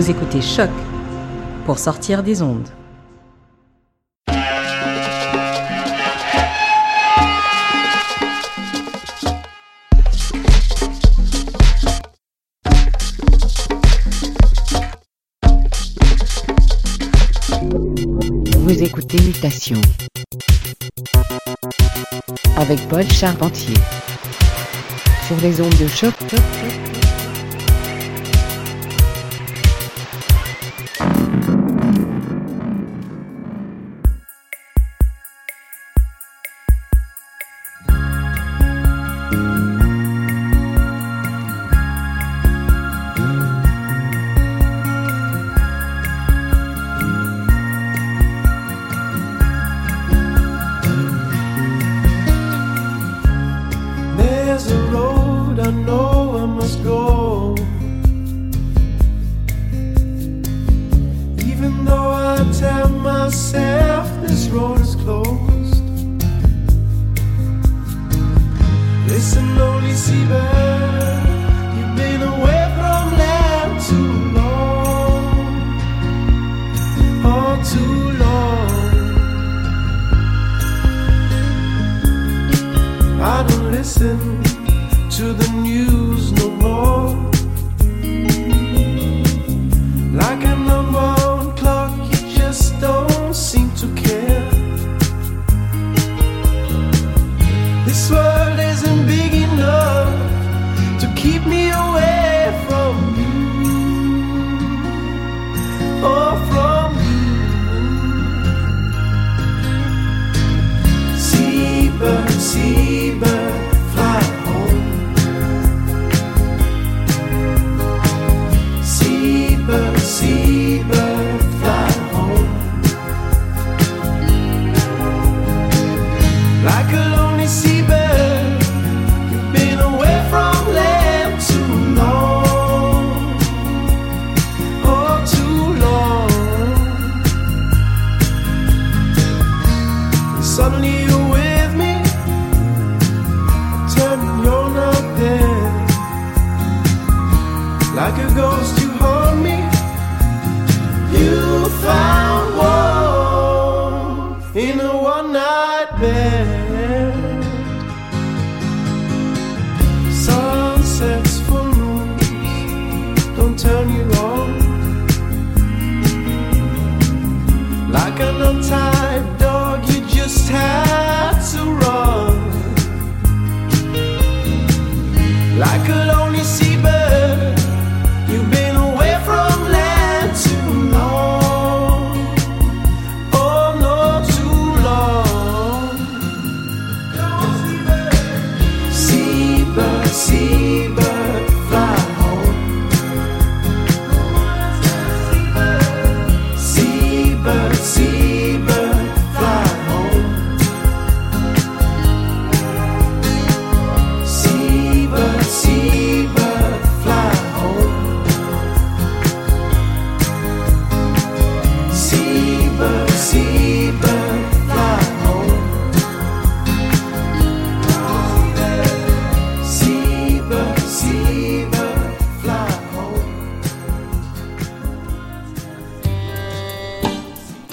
Vous écoutez Choc pour sortir des ondes. Vous écoutez Mutation avec Paul Charpentier sur les ondes de choc.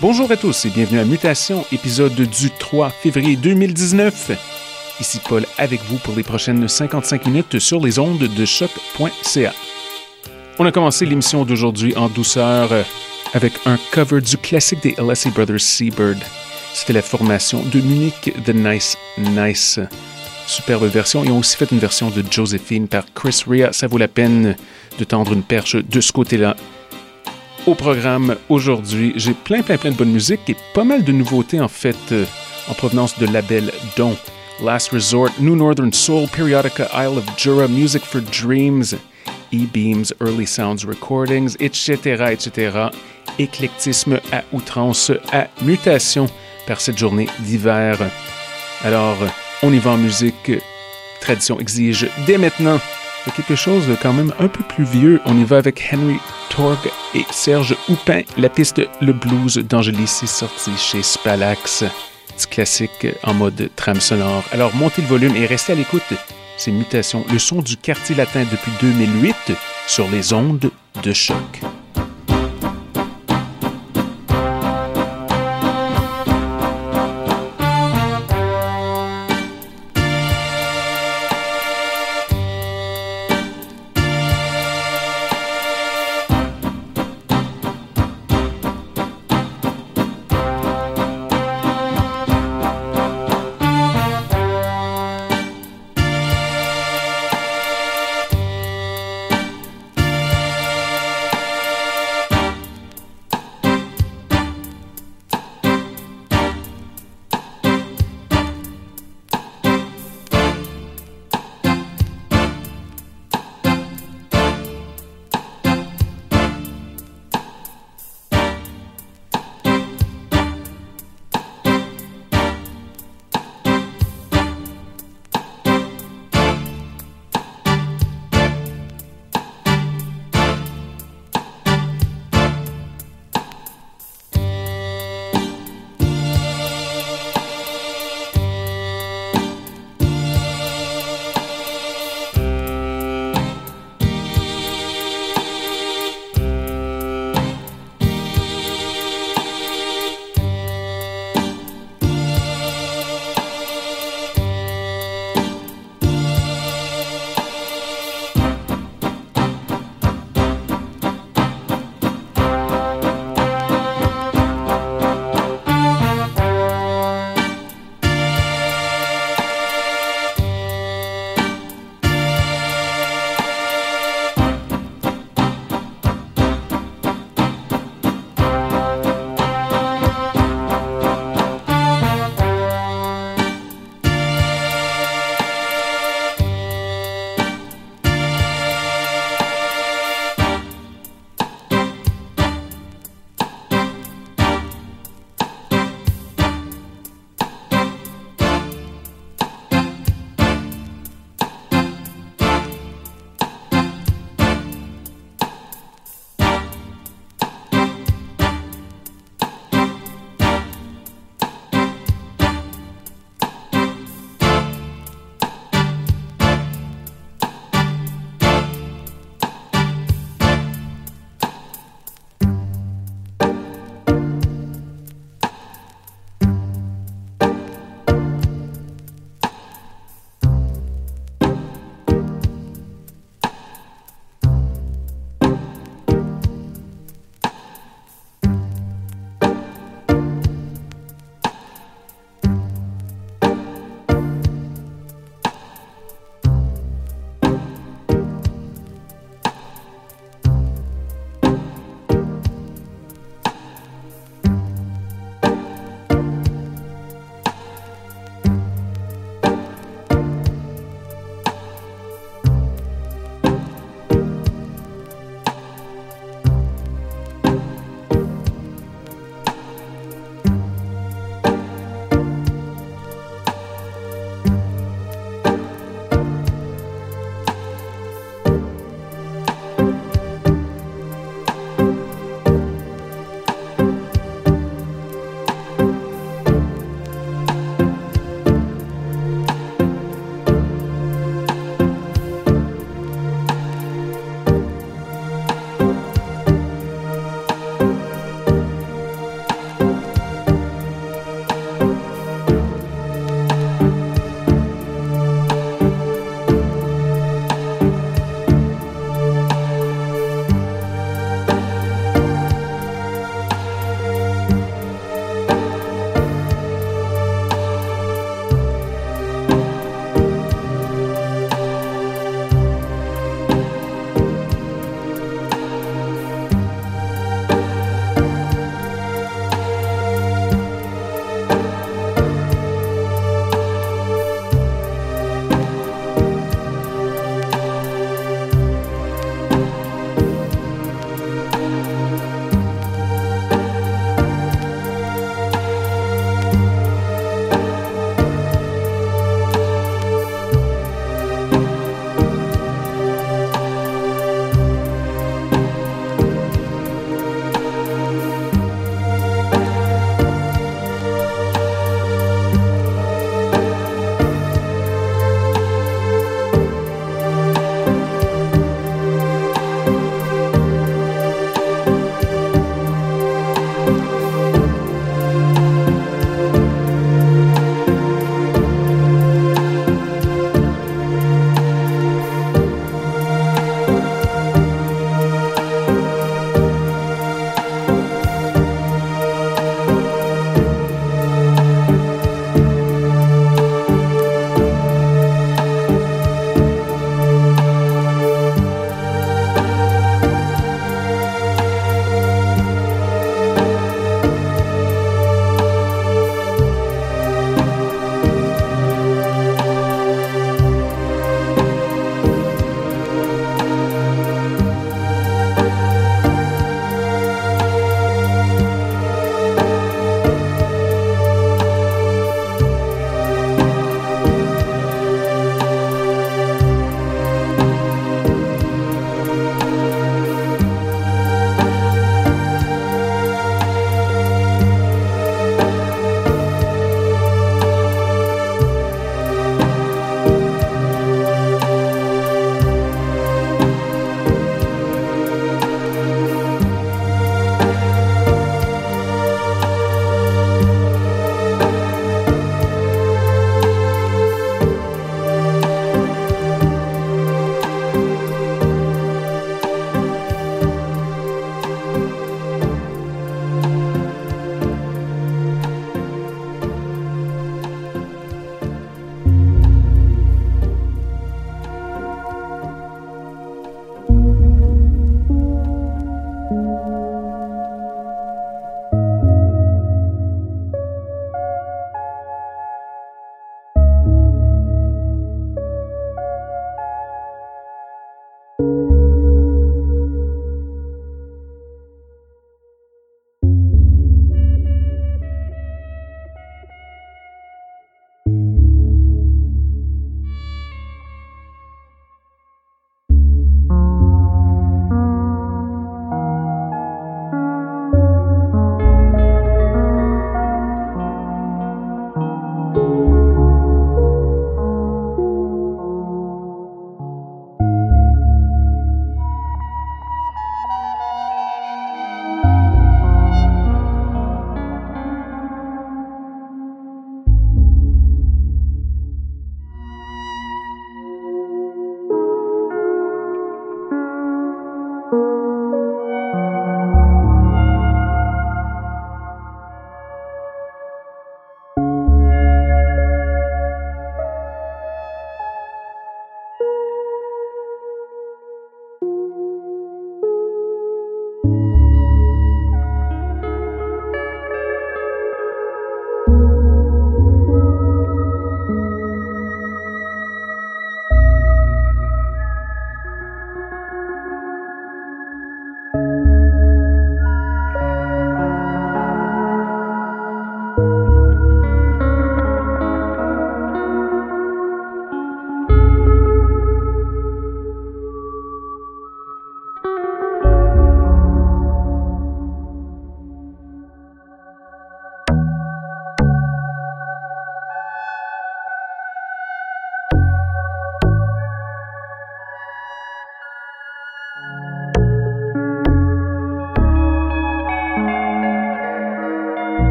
Bonjour à tous et bienvenue à Mutation, épisode du 3 février 2019. Ici Paul avec vous pour les prochaines 55 minutes sur les ondes de choc.ca. On a commencé l'émission d'aujourd'hui en douceur euh, avec un cover du classique des LSE Brothers Seabird. C'était la formation de Munich The Nice Nice. Superbe version. Ils ont aussi fait une version de Josephine par Chris Rea. Ça vaut la peine de tendre une perche de ce côté-là. Au programme aujourd'hui, j'ai plein, plein, plein de bonne musique et pas mal de nouveautés en fait euh, en provenance de labels dont Last Resort, New Northern Soul, Periodica, Isle of Jura, Music for Dreams, E-Beams, Early Sounds Recordings, etc., etc. Éclectisme à outrance, à mutation par cette journée d'hiver. Alors, on y va en musique. Tradition exige dès maintenant de quelque chose de quand même un peu plus vieux. On y va avec Henry Torg et Serge Houpin. La piste Le Blues d'Angélici sortie chez Spalax. Petit classique en mode trame sonore. Alors montez le volume et restez à l'écoute. C'est Mutation, le son du quartier latin depuis 2008 sur les ondes de choc.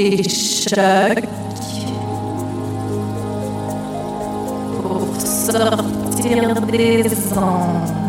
Écoutez Choc pour sortir des ondes.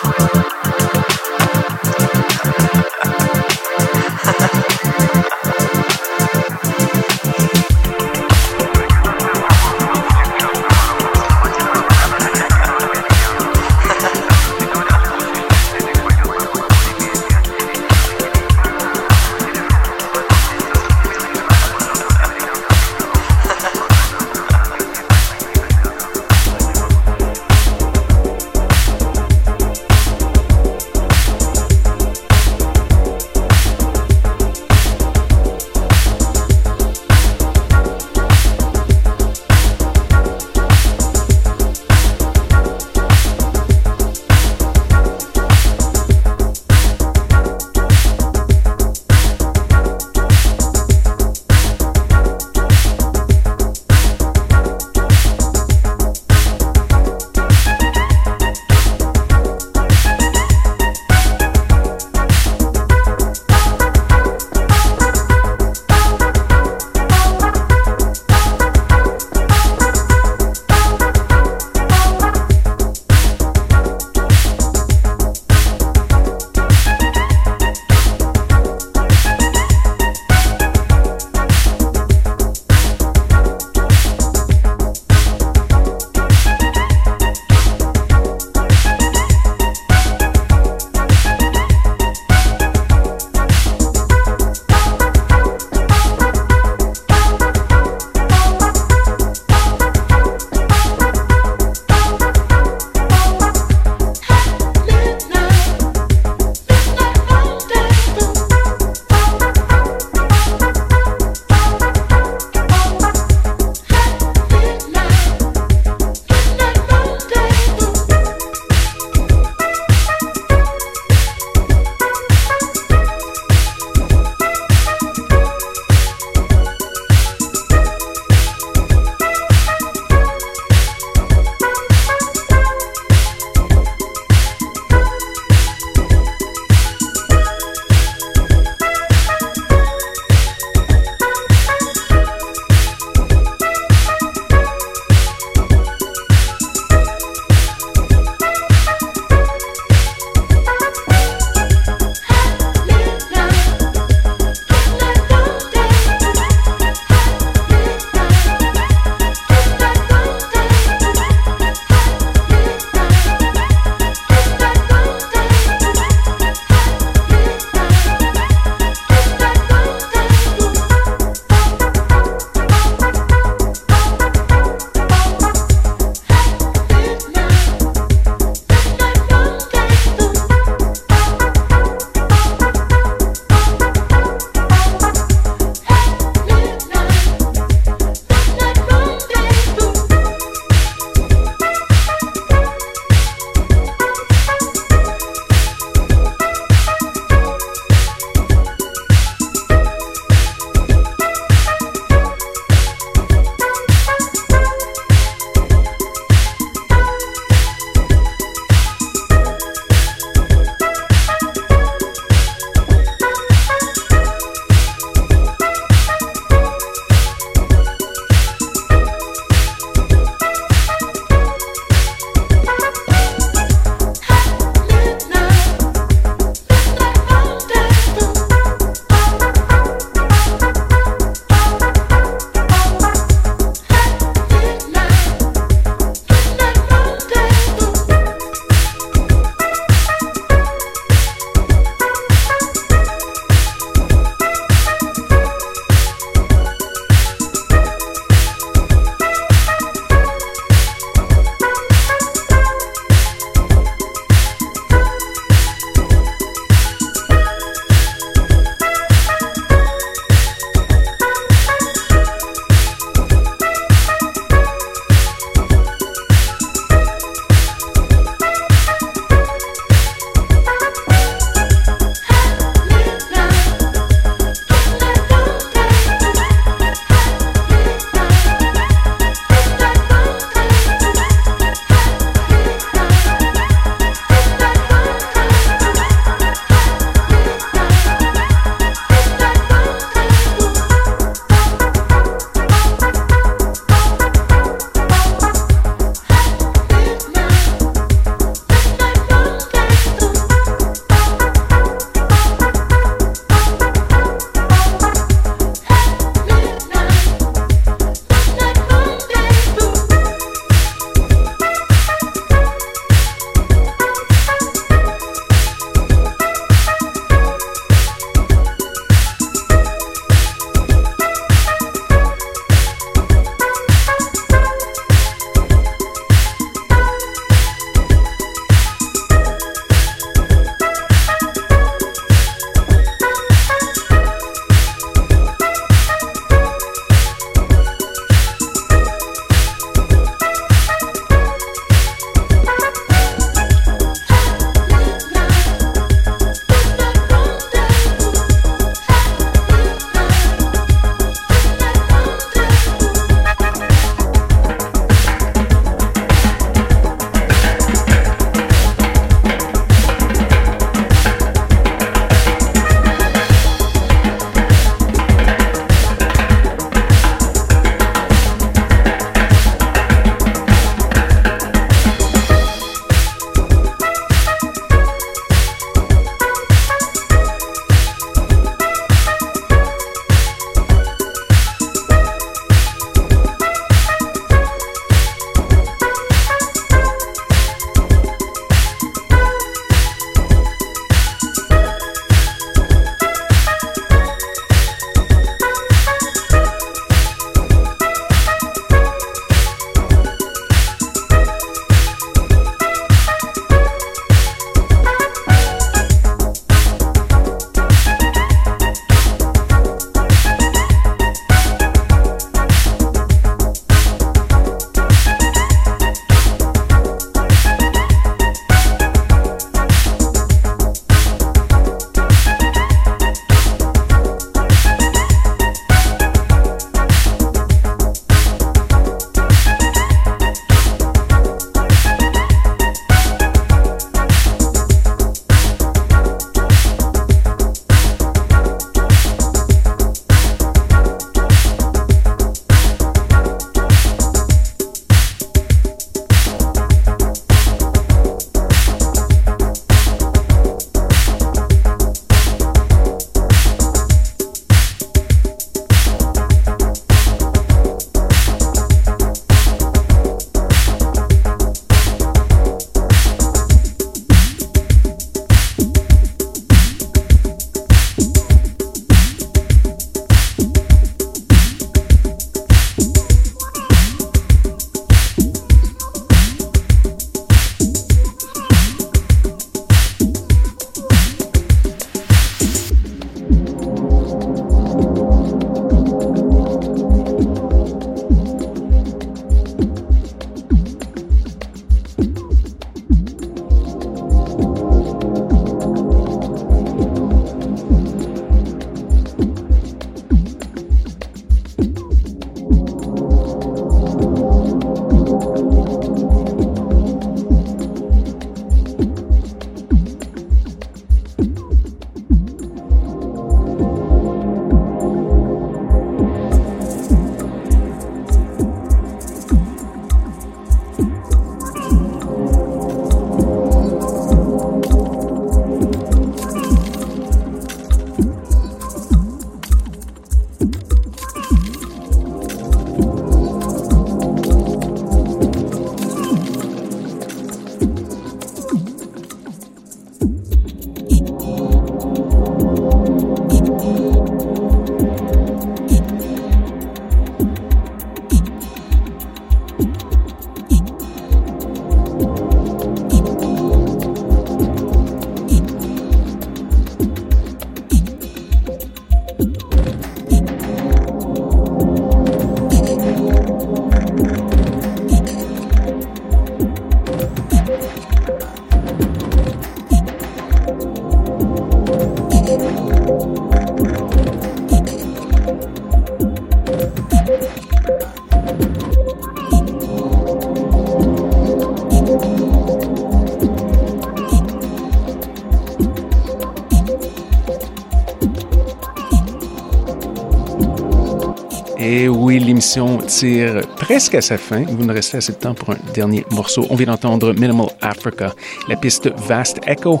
L'émission tire presque à sa fin. Vous ne restez assez de temps pour un dernier morceau. On vient d'entendre Minimal Africa, la piste Vast Echo.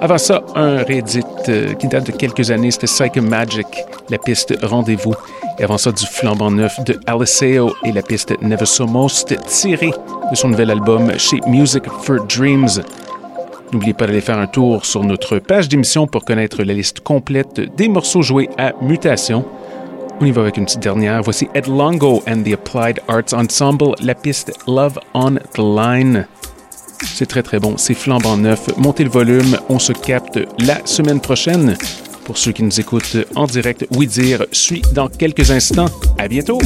Avant ça, un réédit euh, qui date de quelques années, c'était Psycho Magic, la piste Rendez-vous. Et avant ça, du flambant neuf de Aliceo et la piste Never So Most, tirée de son nouvel album chez Music for Dreams. N'oubliez pas d'aller faire un tour sur notre page d'émission pour connaître la liste complète des morceaux joués à Mutation. On y va avec une petite dernière. Voici Ed Longo and the Applied Arts Ensemble, la piste Love on the Line. C'est très très bon, c'est flambant neuf. Montez le volume, on se capte la semaine prochaine. Pour ceux qui nous écoutent en direct, oui dire suit dans quelques instants. À bientôt!